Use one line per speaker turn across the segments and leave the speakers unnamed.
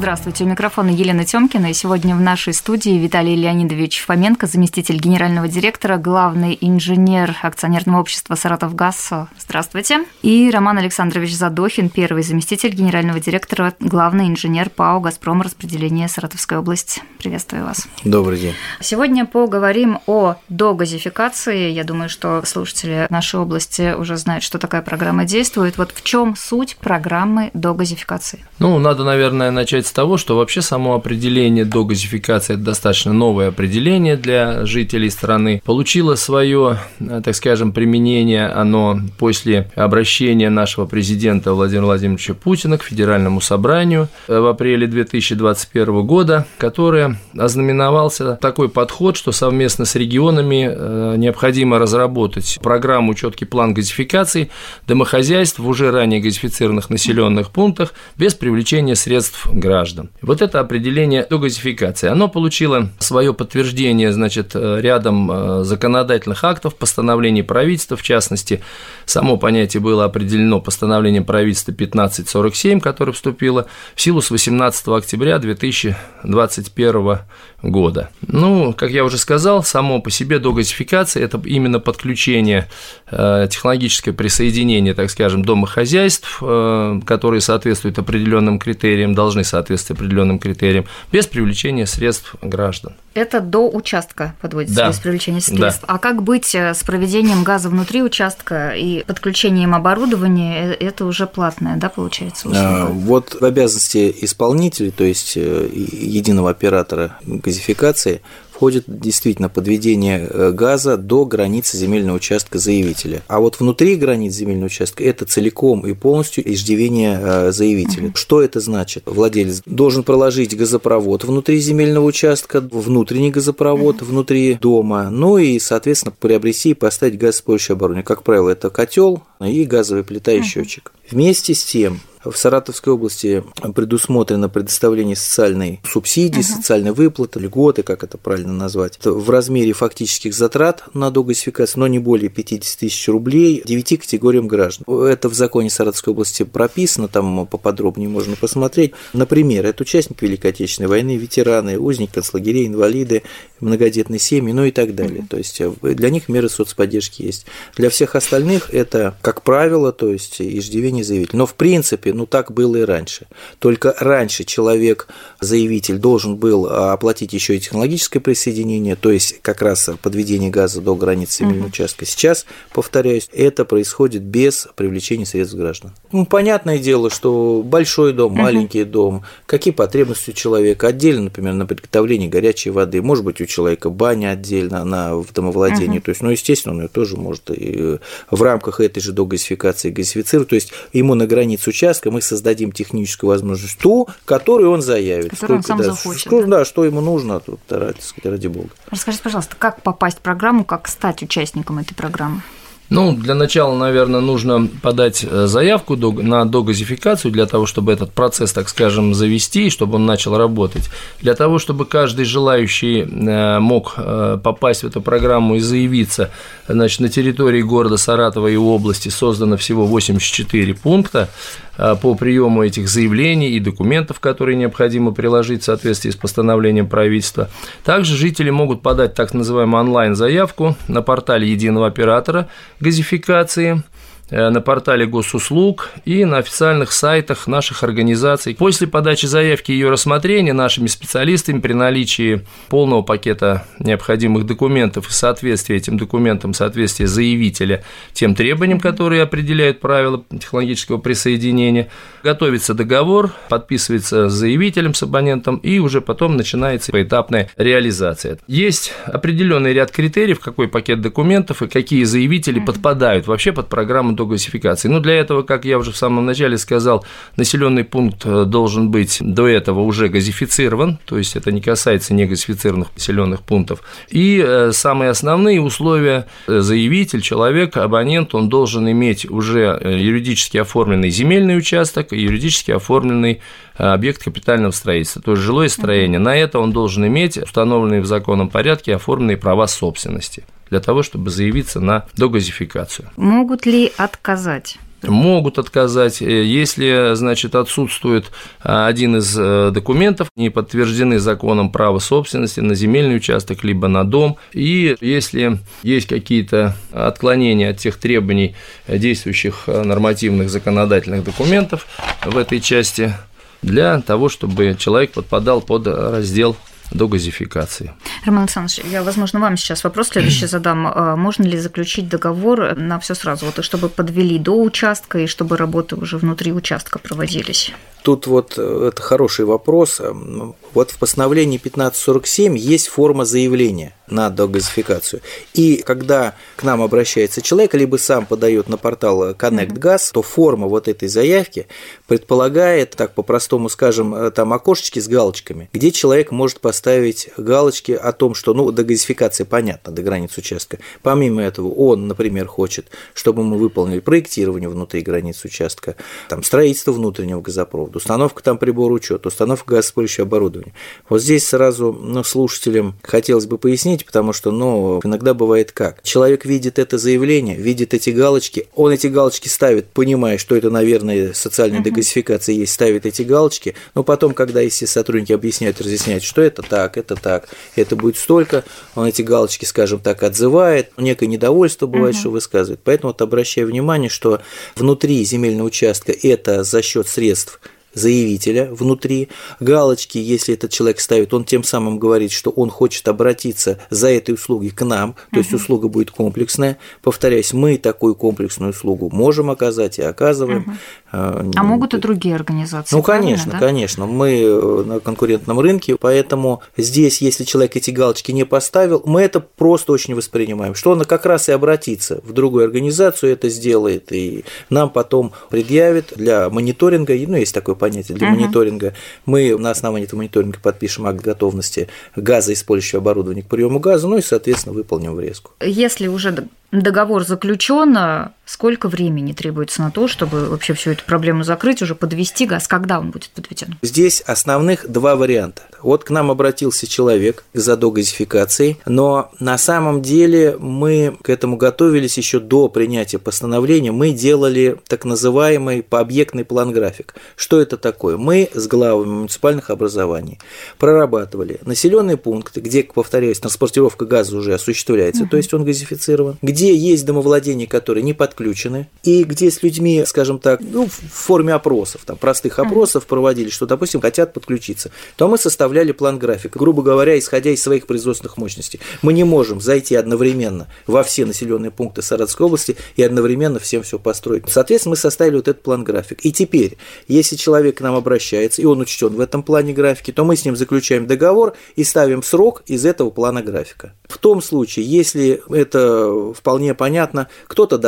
Здравствуйте, у микрофона Елена Тёмкина, и сегодня в нашей студии Виталий Леонидович Фоменко, заместитель генерального директора, главный инженер акционерного общества «Саратовгаз». Здравствуйте. И Роман Александрович Задохин, первый заместитель генерального директора, главный инженер ПАО «Газпром» распределения Саратовской области. Приветствую вас.
Добрый день.
Сегодня поговорим о догазификации. Я думаю, что слушатели нашей области уже знают, что такая программа действует. Вот в чем суть программы догазификации?
Ну, надо, наверное, начать с того, что вообще само определение догазификации – это достаточно новое определение для жителей страны. Получило свое, так скажем, применение оно после обращения нашего президента Владимира Владимировича Путина к Федеральному собранию в апреле 2021 года, которое ознаменовался такой подход, что совместно с регионами э, необходимо разработать программу четкий план газификации домохозяйств в уже ранее газифицированных населенных пунктах без привлечения средств граждан граждан. Вот это определение догазификации, оно получило свое подтверждение, значит, рядом э, законодательных актов, постановлений правительства, в частности, само понятие было определено постановлением правительства 1547, которое вступило в силу с 18 октября 2021 года. Ну, как я уже сказал, само по себе догазификация – это именно подключение э, технологическое присоединение, так скажем, домохозяйств, э, которые соответствуют определенным критериям, должны соответствовать соответствии определенным критериям, без привлечения средств граждан.
Это до участка подводится,
да.
без привлечения средств. Да. А как быть э, с проведением газа внутри участка и подключением оборудования? Э, это уже платное, да, получается?
Услуга? А, вот в обязанности исполнителей, то есть э, единого оператора газификации, входит действительно подведение газа до границы земельного участка заявителя. А вот внутри границ земельного участка это целиком и полностью иждивение заявителя. Угу. Что это значит? Владелец должен проложить газопровод внутри земельного участка, внутренний газопровод угу. внутри дома, ну и, соответственно, приобрести и поставить газ с помощью оборудования. Как правило, это котел и газовая плита и счетчик. Вместе с тем в Саратовской области предусмотрено предоставление социальной субсидии, uh-huh. социальной выплаты, льготы, как это правильно назвать, в размере фактических затрат на догазификацию, но не более 50 тысяч рублей девяти категориям граждан. Это в законе Саратовской области прописано, там поподробнее можно посмотреть. Например, это участники Великой Отечественной войны, ветераны, узники концлагерей, инвалиды, многодетные семьи, ну и так далее. Uh-huh. То есть э, для них меры соцподдержки есть. Для всех остальных это, как правило, то есть иждивение заявителя. Но в принципе принципе, ну так было и раньше. Только раньше человек, заявитель, должен был а, оплатить еще и технологическое присоединение, то есть как раз подведение газа до границы земельного угу. участка. Сейчас, повторяюсь, это происходит без привлечения средств граждан. Ну, понятное дело, что большой дом, угу. маленький дом, какие потребности у человека отдельно, например, на приготовление горячей воды, может быть, у человека баня отдельно на, в домовладении, угу. то есть, ну, естественно, он ее тоже может и в рамках этой же догазификации газифицировать, то есть ему на границе участка участка мы создадим техническую возможность ту, которую он заявит.
Которую он сам
да,
захочет.
Что, да? да, что ему нужно, тут, ради, ради бога.
Расскажите, пожалуйста, как попасть в программу, как стать участником этой программы?
Ну, для начала, наверное, нужно подать э, заявку на догазификацию для того, чтобы этот процесс, так скажем, завести, чтобы он начал работать. Для того, чтобы каждый желающий э, мог э, попасть в эту программу и заявиться, значит, на территории города Саратова и области создано всего 84 пункта по приему этих заявлений и документов, которые необходимо приложить в соответствии с постановлением правительства. Также жители могут подать так называемую онлайн-заявку на портале единого оператора газификации – на портале госуслуг и на официальных сайтах наших организаций. После подачи заявки и ее рассмотрения нашими специалистами при наличии полного пакета необходимых документов и соответствия этим документам, соответствия заявителя тем требованиям, которые определяют правила технологического присоединения, готовится договор, подписывается с заявителем, с абонентом, и уже потом начинается поэтапная реализация. Есть определенный ряд критериев, какой пакет документов и какие заявители подпадают вообще под программу до газификации. Но для этого, как я уже в самом начале сказал, населенный пункт э, должен быть до этого уже газифицирован, то есть это не касается негазифицированных населенных пунктов. И э, самые основные условия э, заявитель, человек, абонент, он должен иметь уже юридически оформленный земельный участок и юридически оформленный объект капитального строительства, то есть жилое строение. На это он должен иметь установленные в законном порядке оформленные права собственности. Для того, чтобы заявиться на догазификацию.
Могут ли отказать?
могут отказать, э, если, значит, отсутствует а, один из э, документов, не подтверждены законом права собственности на земельный участок, либо на дом, и если есть какие-то отклонения от тех требований действующих э, нормативных законодательных документов в этой части, для того, чтобы человек подпадал под раздел до газификации.
Роман Александрович, я, возможно, вам сейчас вопрос следующий задам. А можно ли заключить договор на все сразу, вот, чтобы подвели до участка и чтобы работы уже внутри участка проводились?
Тут вот э, это хороший вопрос. Вот в постановлении 1547 есть форма заявления на догазификацию. И когда к нам обращается человек, либо сам подает на портал Connect Gas, то форма вот этой заявки предполагает, так по-простому скажем, э, там окошечки с галочками, где человек может поставить галочки о том, что, ну, догазификация понятно, до границ участка. Помимо этого, он, например, хочет, чтобы мы выполнили проектирование внутри границ участка, там, строительство внутреннего газопровода, установка там прибора учета, установка газопыльщего оборудования. Вот здесь сразу ну, слушателям хотелось бы пояснить, потому что ну, иногда бывает как. Человек видит это заявление, видит эти галочки, он эти галочки ставит, понимая, что это, наверное, социальная дегазификация есть, ставит эти галочки, но потом, когда если сотрудники объясняют, разъясняют, что это так, это так, это будет столько, он эти галочки, скажем так, отзывает, некое недовольство бывает, угу. что высказывает. Поэтому вот обращаю внимание, что внутри земельного участка это за счет средств заявителя внутри, галочки, если этот человек ставит, он тем самым говорит, что он хочет обратиться за этой услугой к нам, то есть услуга будет комплексная. Повторяюсь, мы такую комплексную услугу можем оказать и оказываем. Угу.
А могут и другие организации?
Ну, конечно, да? конечно. Мы э, на конкурентном рынке, поэтому здесь, если человек эти галочки не поставил, мы это просто очень воспринимаем, что он как раз и обратится в другую организацию, это сделает, и нам потом предъявит для мониторинга, ну, есть такое понятие для uh-huh. мониторинга. Мы на основании этого мониторинга подпишем акт готовности газа, использующего оборудование к приему газа, ну и, соответственно, выполним врезку.
Если уже договор заключен, сколько времени требуется на то, чтобы вообще всю эту проблему закрыть, уже подвести газ, когда он будет подведен?
Здесь основных два варианта. Вот к нам обратился человек за догазификацией, но на самом деле мы к этому готовились еще до принятия постановления. Мы делали так называемый пообъектный план-график. Что это такое? Мы с главами муниципальных образований прорабатывали населенные пункты, где, повторяюсь, транспортировка газа уже осуществляется, угу. то есть он газифицирован, где есть домовладения, которые не подключены, и где с людьми, скажем так, ну, в форме опросов, там, простых опросов проводили, что, допустим, хотят подключиться, то мы составляли план графика, грубо говоря, исходя из своих производственных мощностей. Мы не можем зайти одновременно во все населенные пункты Саратовской области и одновременно всем все построить. Соответственно, мы составили вот этот план график. И теперь, если человек к нам обращается, и он учтен в этом плане графики, то мы с ним заключаем договор и ставим срок из этого плана графика. В том случае, если это вполне понятно. Кто-то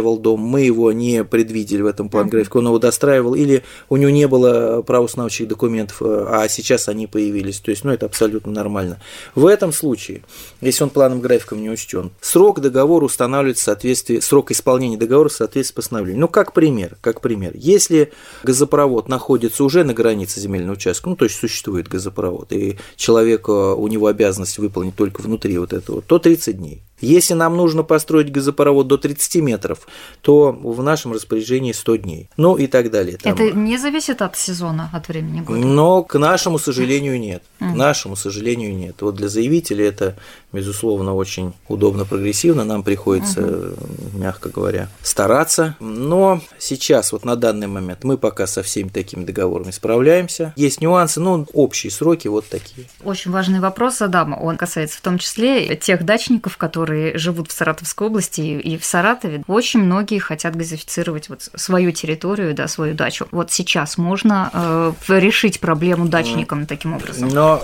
достраивал дом, мы его не предвидели в этом план графика, он его достраивал, или у него не было правоустановчих документов, а сейчас они появились. То есть, ну, это абсолютно нормально. В этом случае, если он планом графиком не учтен, срок договора устанавливается в соответствии, срок исполнения договора в соответствии с постановлением. Ну, как пример, как пример. Если газопровод находится уже на границе земельного участка, ну, то есть существует газопровод, и человек, у него обязанность выполнить только внутри вот этого, то 30 дней. Если нам нужно построить газопровод до 30 метров, то в нашем распоряжении 100 дней. Ну и так далее.
Там. Это не зависит от сезона, от времени года?
Но, к нашему сожалению, нет. К нашему сожалению, нет. Вот для заявителя это, безусловно, очень удобно, прогрессивно. Нам приходится, угу. мягко говоря, стараться. Но сейчас, вот на данный момент, мы пока со всеми такими договорами справляемся. Есть нюансы, но общие сроки вот такие.
Очень важный вопрос задам. Он касается в том числе тех дачников, которые которые живут в Саратовской области и в Саратове, очень многие хотят газифицировать вот свою территорию, да, свою дачу. Вот сейчас можно э, решить проблему дачникам таким образом.
Но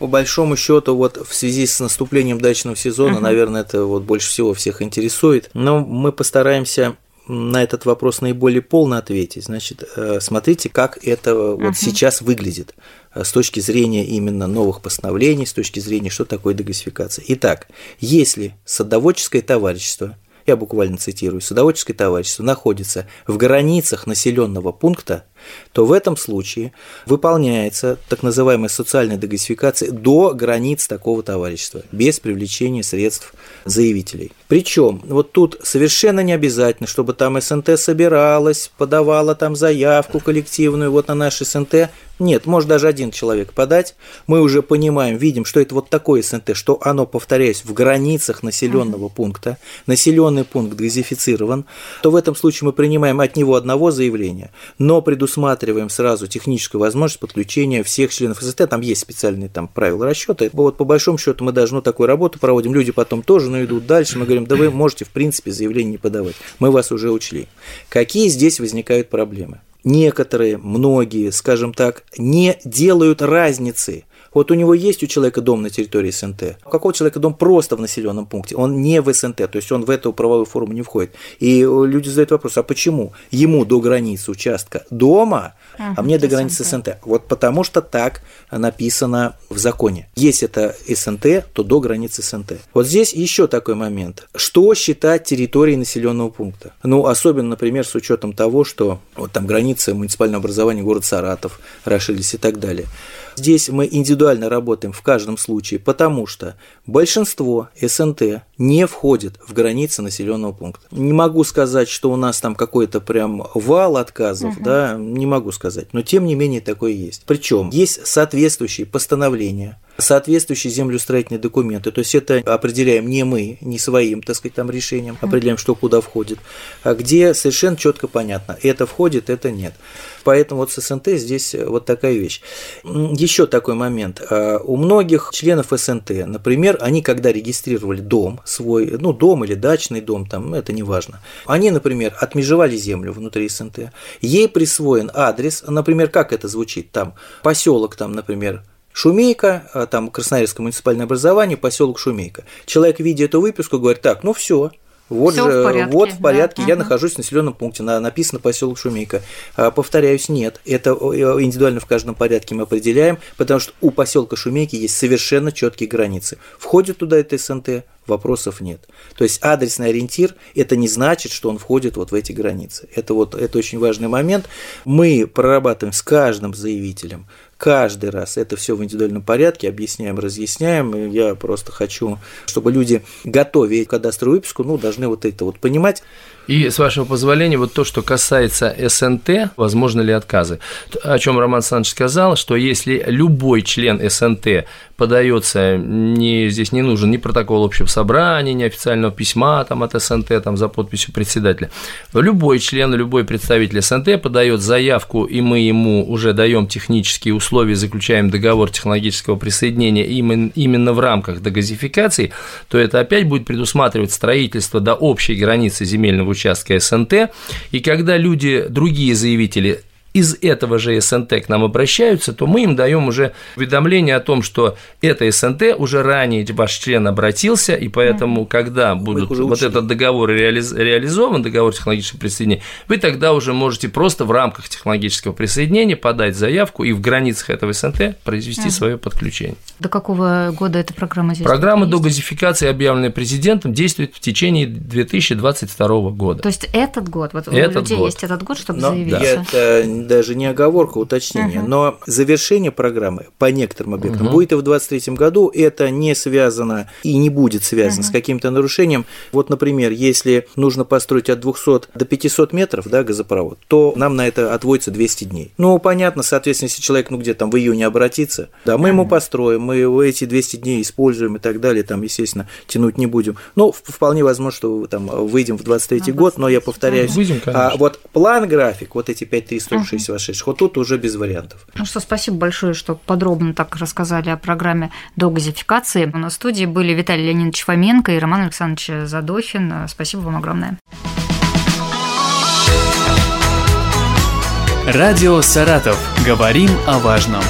по большому счету, вот в связи с наступлением дачного сезона, uh-huh. наверное, это вот больше всего всех интересует. Но мы постараемся на этот вопрос наиболее полно ответить. Значит, э, смотрите, как это вот uh-huh. сейчас выглядит. Э, с точки зрения именно новых постановлений, с точки зрения, что такое дегазификация. Итак, если садоводческое товарищество, я буквально цитирую, садоводческое товарищество находится в границах населенного пункта, то в этом случае выполняется так называемая социальная дегазификация до границ такого товарищества, без привлечения средств заявителей. Причем вот тут совершенно не обязательно, чтобы там СНТ собиралась, подавала там заявку коллективную вот на наш СНТ. Нет, может даже один человек подать. Мы уже понимаем, видим, что это вот такое СНТ, что оно, повторяюсь, в границах населенного пункта, населенный пункт газифицирован, то в этом случае мы принимаем от него одного заявления, но предусматриваем сразу техническую возможность подключения всех членов СНТ. Там есть специальные там правила расчета. Вот по большому счету мы даже ну, такую работу проводим. Люди потом тоже ну, идут дальше. Мы говорим, да вы можете в принципе заявление не подавать. Мы вас уже учли. Какие здесь возникают проблемы? некоторые, многие, скажем так, не делают разницы. Вот у него есть у человека дом на территории СНТ, у какого человека дом просто в населенном пункте, он не в СНТ, то есть он в эту правовую форму не входит. И люди задают вопрос, а почему ему до границы участка дома, а мне до границы СНТ? Вот потому что так написано в законе. Если это СНТ, то до границы СНТ. Вот здесь еще такой момент. Что считать территорией населенного пункта? Ну, особенно, например, с учетом того, что вот там граница муниципального образования город Саратов расширились и так далее. Здесь мы индивидуально работаем в каждом случае, потому что большинство СНТ не входит в границы населенного пункта. Не могу сказать, что у нас там какой-то прям вал отказов, угу. да, не могу сказать, но тем не менее такое есть. Причем есть соответствующие постановления соответствующие землеустроительные документы. То есть это определяем не мы, не своим, так сказать, там решением, определяем, что куда входит, а где совершенно четко понятно, это входит, это нет. Поэтому вот с СНТ здесь вот такая вещь. Еще такой момент. А, у многих членов СНТ, например, они когда регистрировали дом свой, ну, дом или дачный дом, там, это не важно, они, например, отмежевали землю внутри СНТ, ей присвоен адрес, например, как это звучит, там, поселок, там, например, Шумейка, а, там Красноярское муниципальное образование, поселок Шумейка. Человек, видя эту выписку, говорит, так, ну все, вот
Всё
же,
в порядке,
вот в порядке,
да?
я
угу.
нахожусь в населенном пункте, на, написано поселок Шумейка. А, повторяюсь, нет, это индивидуально в каждом порядке мы определяем, потому что у поселка Шумейки есть совершенно четкие границы. Входит туда это СНТ, вопросов нет. То есть адресный ориентир – это не значит, что он входит вот в эти границы. Это вот это очень важный момент. Мы прорабатываем с каждым заявителем каждый раз это все в индивидуальном порядке, объясняем, разъясняем. Я просто хочу, чтобы люди, готовя кадастровую выписку, ну, должны вот это вот понимать.
И, с вашего позволения, вот то, что касается СНТ, возможно ли отказы. О чем Роман Александрович сказал, что если любой член СНТ подается, не, здесь не нужен ни протокол общего собрания, ни официального письма там, от СНТ там, за подписью председателя. Любой член, любой представитель СНТ подает заявку, и мы ему уже даем технические условия, заключаем договор технологического присоединения именно, в рамках дегазификации, то это опять будет предусматривать строительство до общей границы земельного участка СНТ, и когда люди, другие заявители из этого же СНТ к нам обращаются, то мы им даем уже уведомление о том, что это СНТ уже ранее ваш член обратился, и поэтому, когда будут вот этот договор реализ... реализован, договор технологического присоединения, вы тогда уже можете просто в рамках технологического присоединения подать заявку и в границах этого СНТ произвести свое подключение.
До какого года эта программа здесь?
Программа до газификации, объявленная президентом, действует в течение 2022 года.
То есть этот год, вот
этот
у людей
год.
есть этот год, чтобы
Но
заявиться.
Это даже не оговорка, а уточнение.
Мгм.
Но завершение программы по некоторым объектам
Мгм.
будет и в 2023 году. Это не связано и не будет связано с каким-то нарушением. Вот, например, если нужно построить от 200 до 500 метров да, газопровод, то нам на это отводится 200 дней. Ну, понятно, соответственно, если человек, ну, где там в июне обратится, да, мы ему построим, мы его эти 200 дней используем и так далее, там, естественно, тянуть не будем. В- вполне возможно, что там выйдем в 23
На
год, но я повторяюсь,
Выйдем, конечно.
а вот план график, вот эти 5146 вошедших, вот тут уже без вариантов.
Ну что, спасибо большое, что подробно так рассказали о программе догазификации. У нас в студии были Виталий Леонидович Фоменко и Роман Александрович Задохин. Спасибо вам огромное.
Радио «Саратов». Говорим о важном.